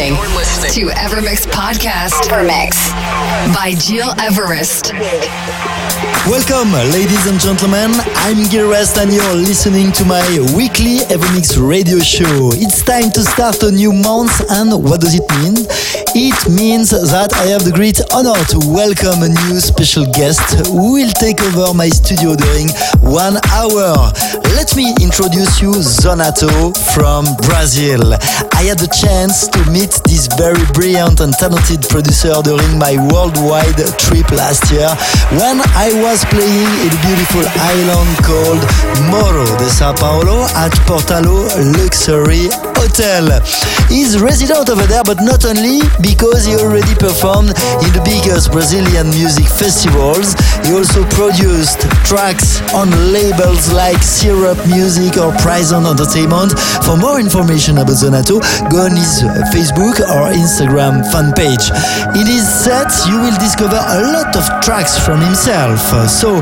You're listening, to Evermix Podcast. Evermix by Gil Everest. Welcome, ladies and gentlemen. I'm Gil Everest, and you're listening to my weekly Evermix radio show. It's time to start a new month, and what does it mean? It means that I have the great honor to welcome a new special guest who will take over my studio during one hour. Let me introduce you Zonato from Brazil. I had the chance to meet this very brilliant and talented producer during my worldwide trip last year when I was playing in a beautiful island called Morro de Sao Paulo at Portalo Luxury Hotel. He's resident over there, but not only because he already performed in the biggest Brazilian music festivals, he also produced tracks on labels like Syrup Music or Prison Entertainment. For more information about Zonato, go on his Facebook or Instagram fan page. In his set, you will discover a lot of tracks from himself. So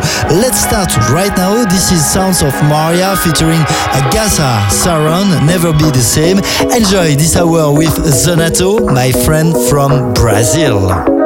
let's start right now. This is Sounds of Maria featuring Agasa Saron, Never Be the Same. Enjoy this hour with Zonato, my friend from Brazil.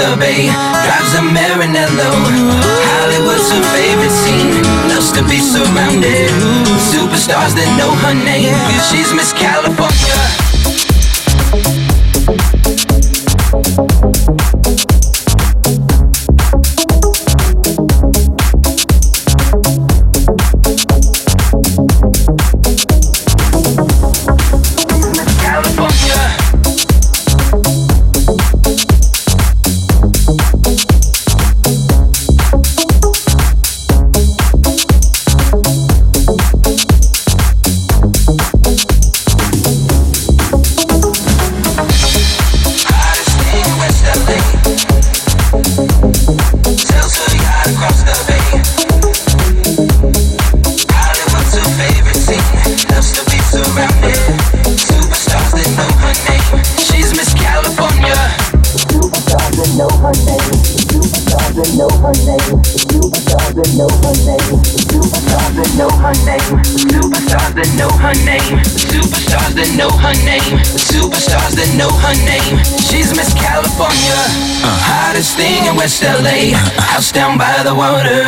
The bay, drives a Maranello. Hollywood's her favorite scene, loves to be surrounded. Superstars that know her name, she's Miss California. LA, house down by the water.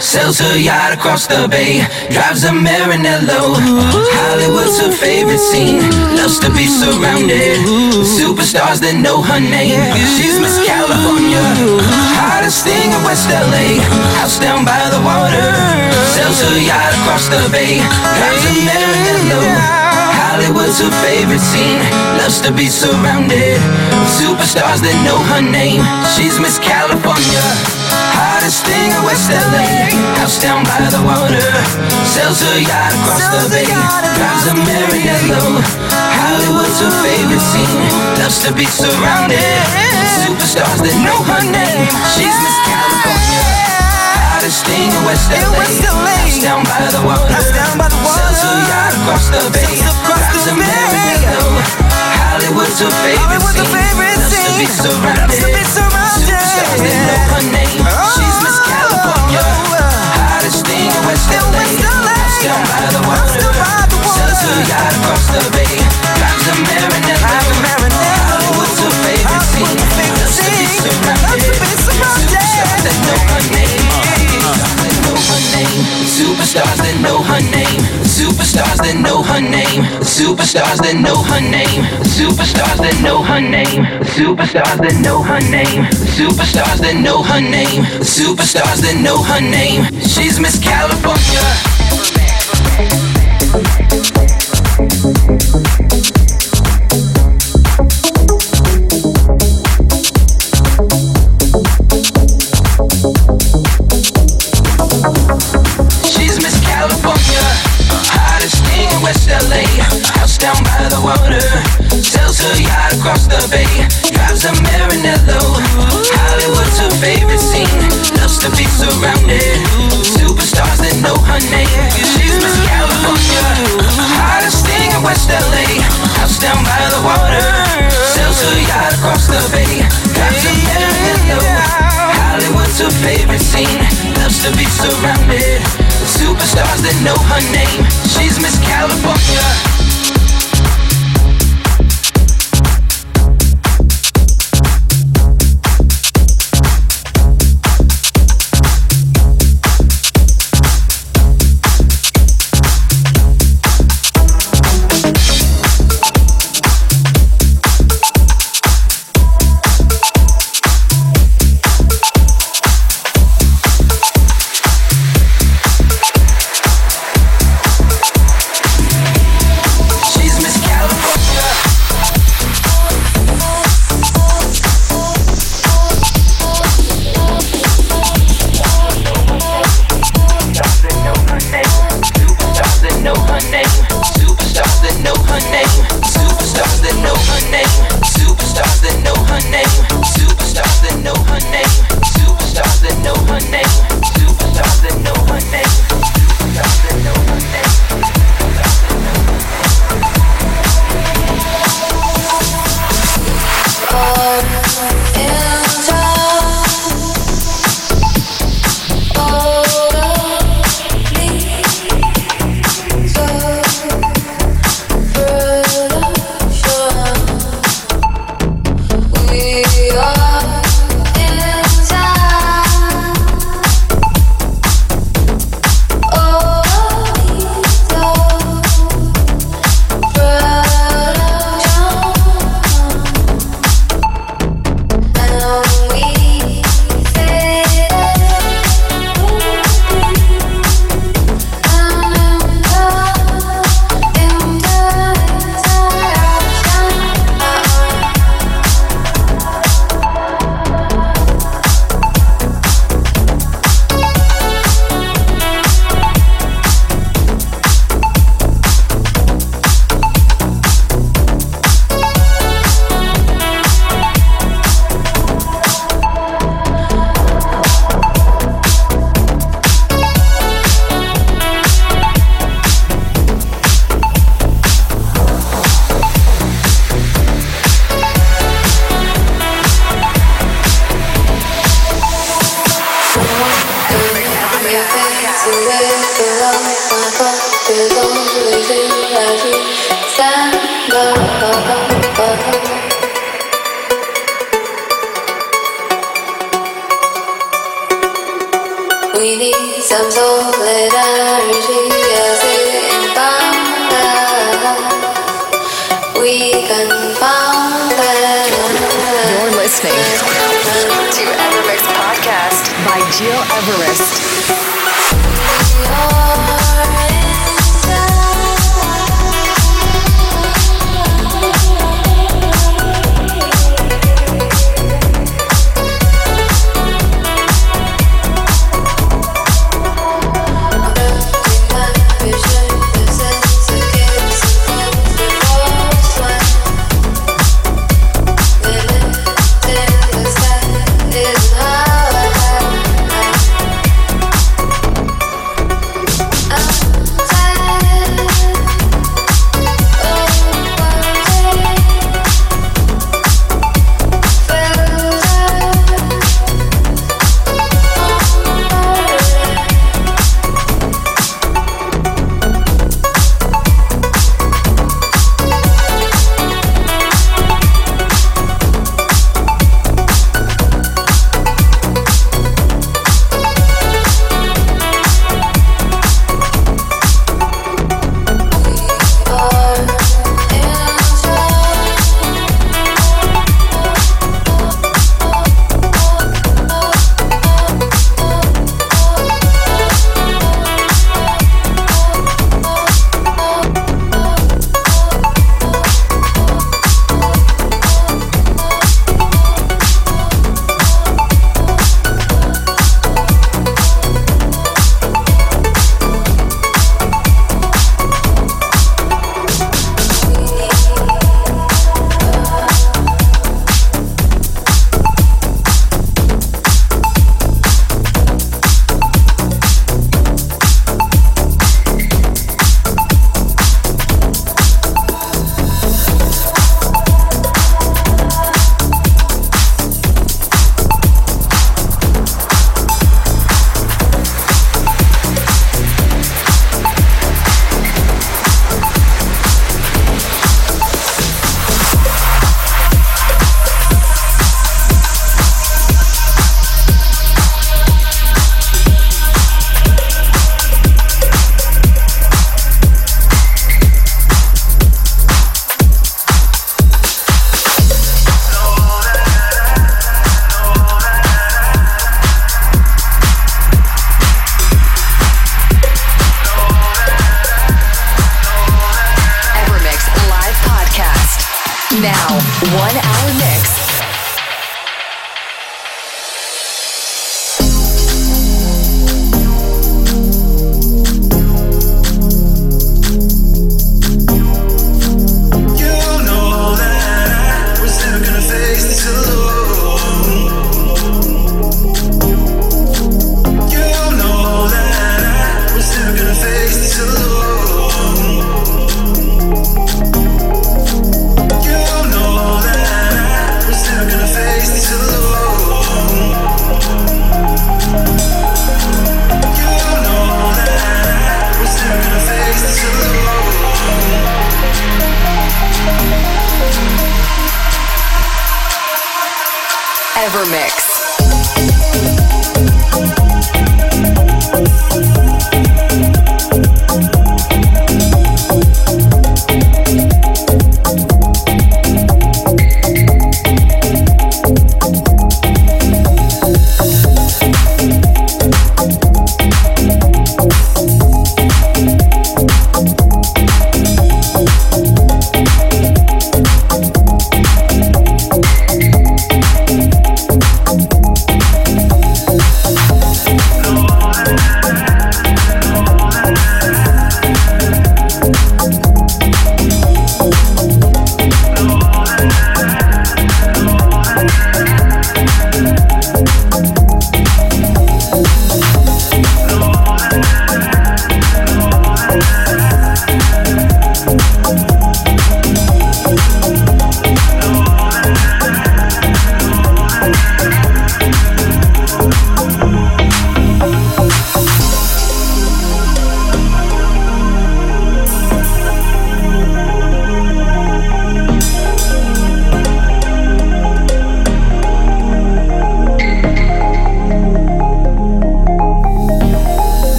Sells her yacht across the bay, drives a Maranello. Hollywood's her favorite scene, loves to be surrounded. Superstars that know her name. She's Miss California, hottest thing in West LA. House down by the water, sells her yacht across the bay, drives a Maranello. Hollywood's her favorite scene. Loves to be surrounded superstars that know her name. She's Miss California. Hottest thing in West LA. House down by the water. Sells her yacht across the bay. Drives a Maranello. Hollywood's her favorite scene. Loves to be surrounded superstars that know her name. She's Miss California. Hottest thing in West LA. House down by the water. Sells her yacht across the bay to America. Hollywood's her favorite scene. Loves to be surrounded. Superstars that know her name. She's Miss California. Hottest thing in West LA. House down by the water. Sells her yacht across the bay. Drives a Maranello. Hollywood's her favorite scene. Loves to be surrounded. Superstars that know her name. Superstars that know her name. Superstars that know her name. Superstars that know her name. Superstars that know her name. Superstars that know her name. Superstars that know her name. Superstars that know her name. She's Miss California. Her yacht across the bay, drives a Maranello. Hollywood's her favorite scene, loves to be surrounded. Superstars that know her name. She's Miss California.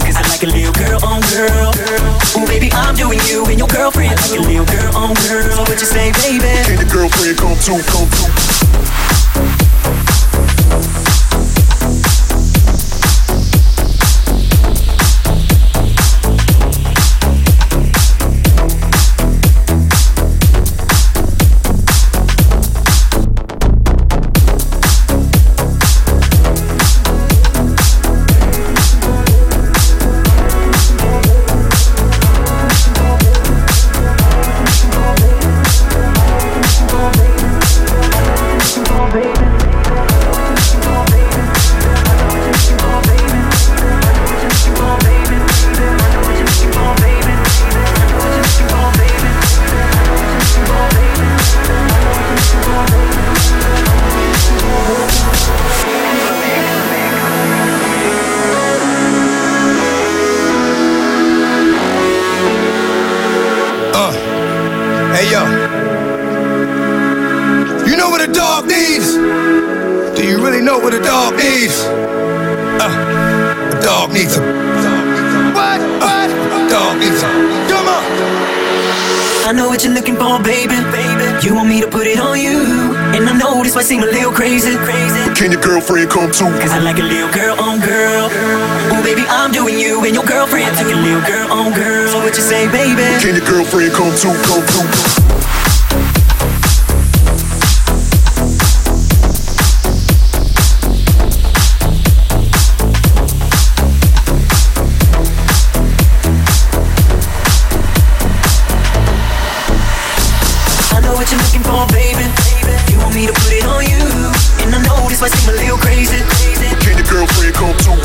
Cause I like a little girl on girl. Ooh, baby, I'm doing you and your girlfriend. Like a little girl on girl. So what you say, baby? Can your girlfriend come too, come too? Can your girlfriend come too? Cause I like a little girl on girl. Oh, baby, I'm doing you and your girlfriend. Like a little girl on girl. So what you say, baby? Can your girlfriend come too? Come too? Go to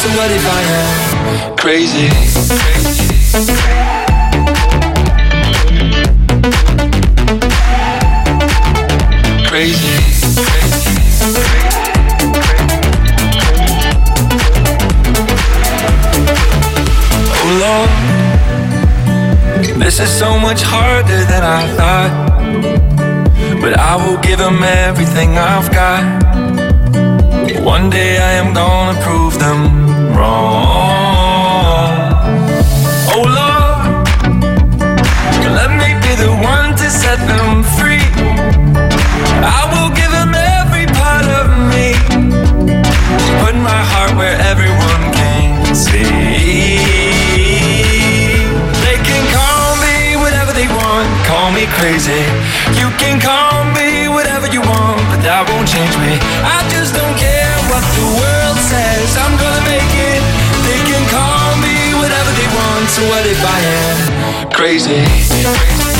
So what if I am crazy? crazy. Oh Lord, this is so much harder than I thought. But I will give them everything I've got. One day I am gonna prove them wrong. Oh Lord, let me be the one to set them free. I will give them every part of me. Put my heart where everyone can see. They can call me whatever they want, call me crazy. You can call What if I am crazy?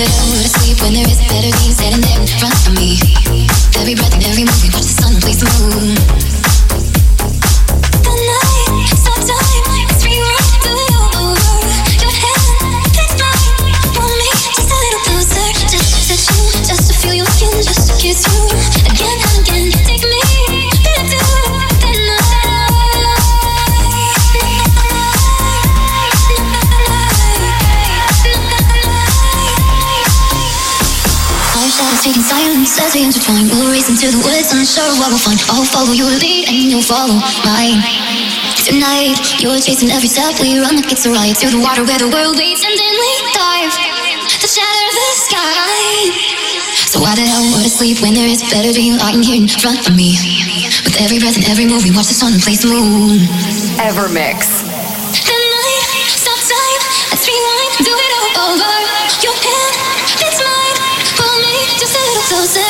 I go sleep when there is better things there in front of me. Every breath and every movie, watch the sun, place the moon. Chasing every step we run like it's a riot through the water where the world waits and then we dive to shatter the sky. So why the hell would I sleep when there is better dream lying here in front of me? With every breath and every move, we watch the sun and place the moon. Evermix. The night, stop time, let's rewind, do it all over. Your hand, it's mine. Pull me just a little closer,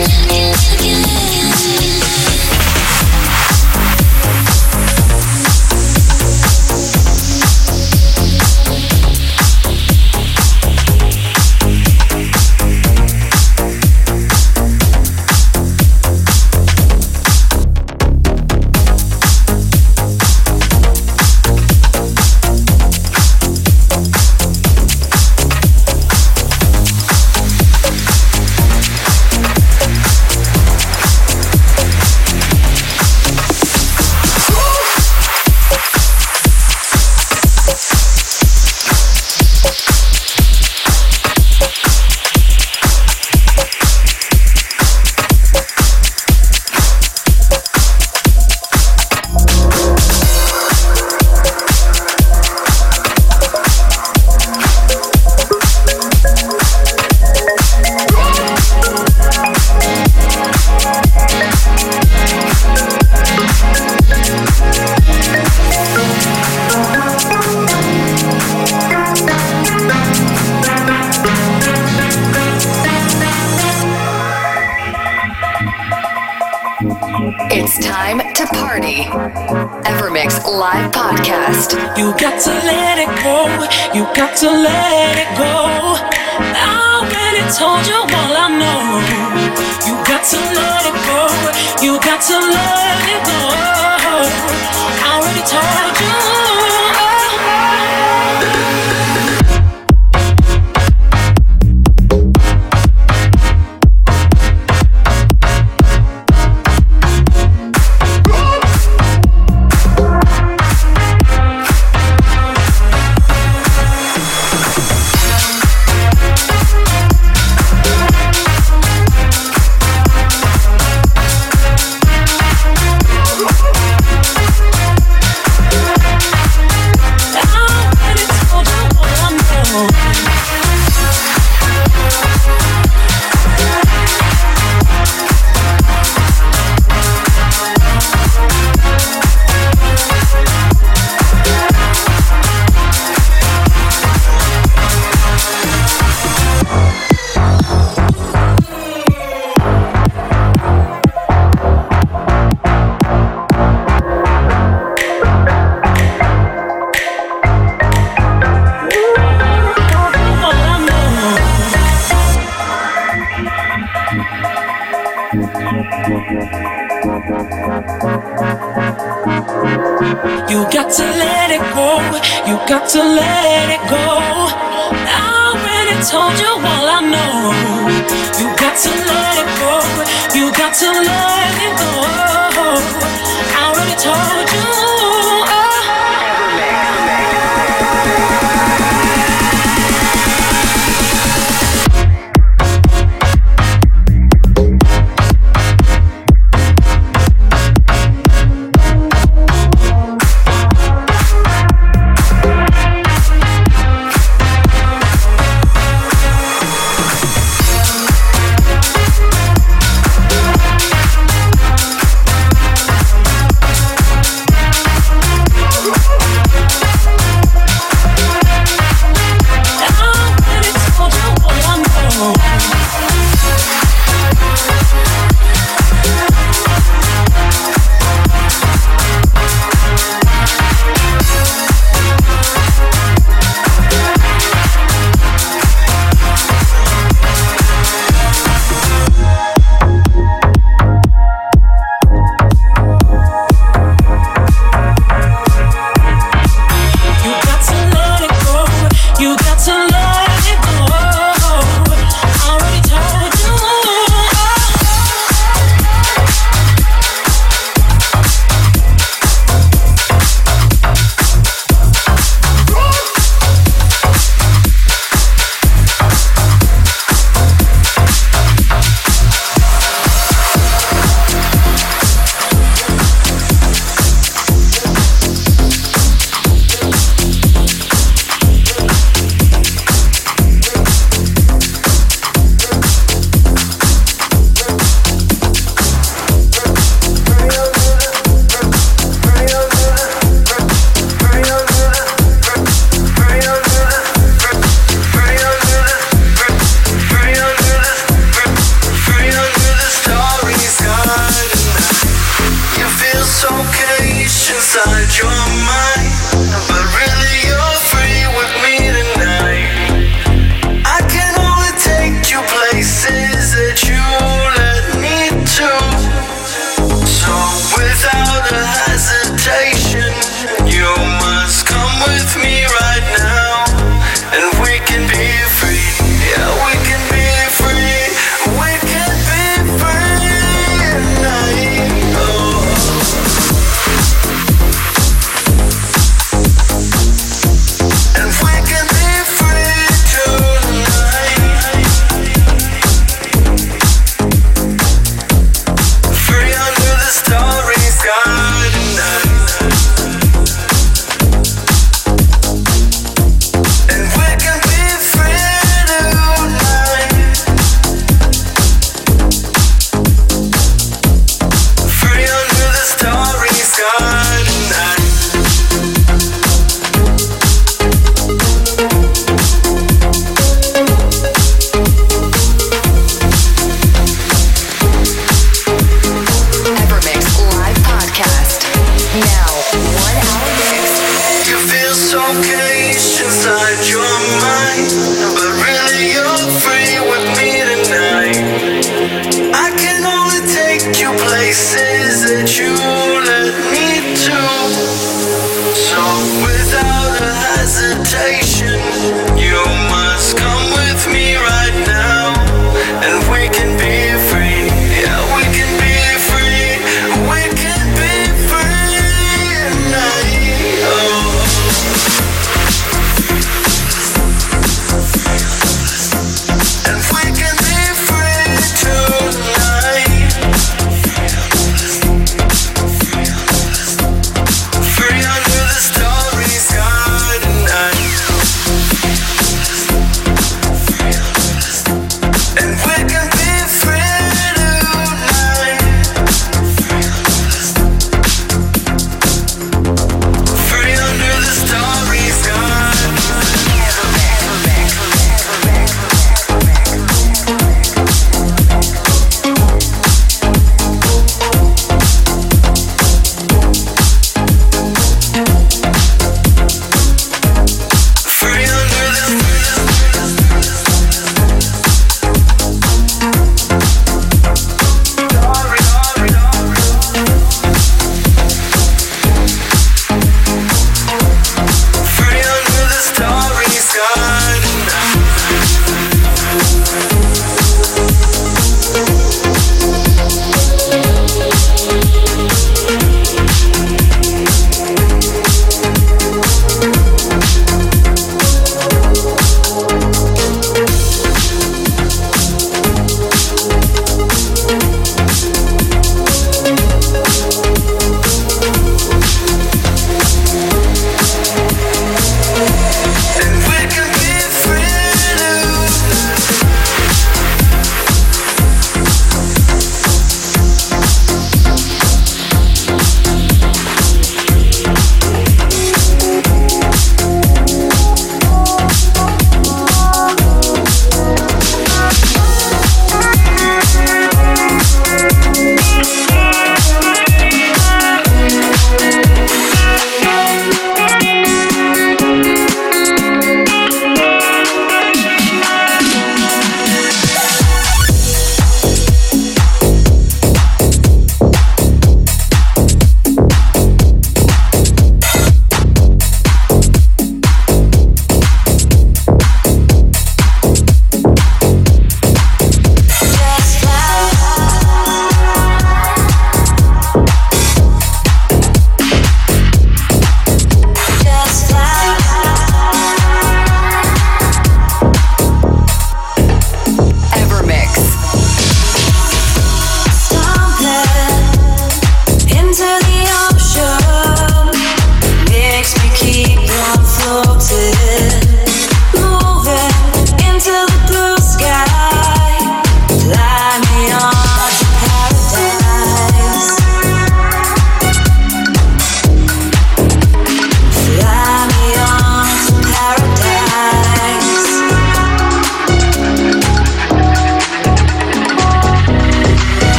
You got to let it go. You got to let it go. I already told you all I know. You got to let it go. You got to let it go. I already told you.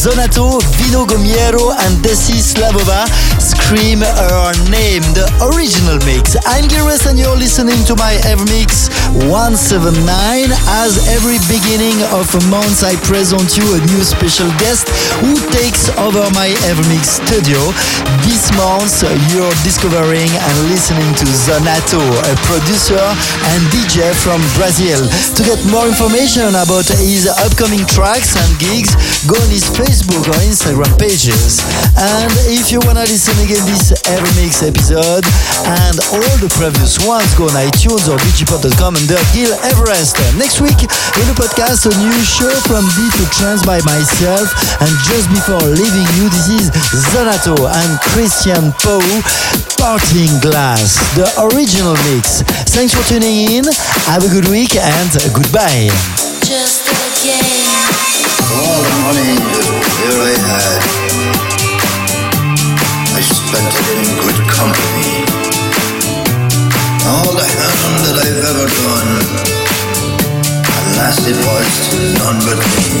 Zonato, Vino Gomiero, and Desi Slavova. Scream her name, the original mix. I'm Gires and you're listening to my Evermix 179. As every beginning of a month, I present you a new special guest who takes over my Evermix studio. This month, you're discovering and listening to Zonato, a producer and DJ from Brazil. To get more information about his upcoming tracks and gigs, go on his Facebook or Instagram pages. And if you wanna listen again this Evermix episode and all the previous ones, go on iTunes or digipod.com under Gil Everest. Next week in the podcast, a new show from D to Trance by myself. And just before leaving you, this is Zonato and Christian Poe, Parting Glass, the original mix. Thanks for tuning in. Have a good week and goodbye. Just a game. All All the harm that I've ever done, alas, it was to none but me.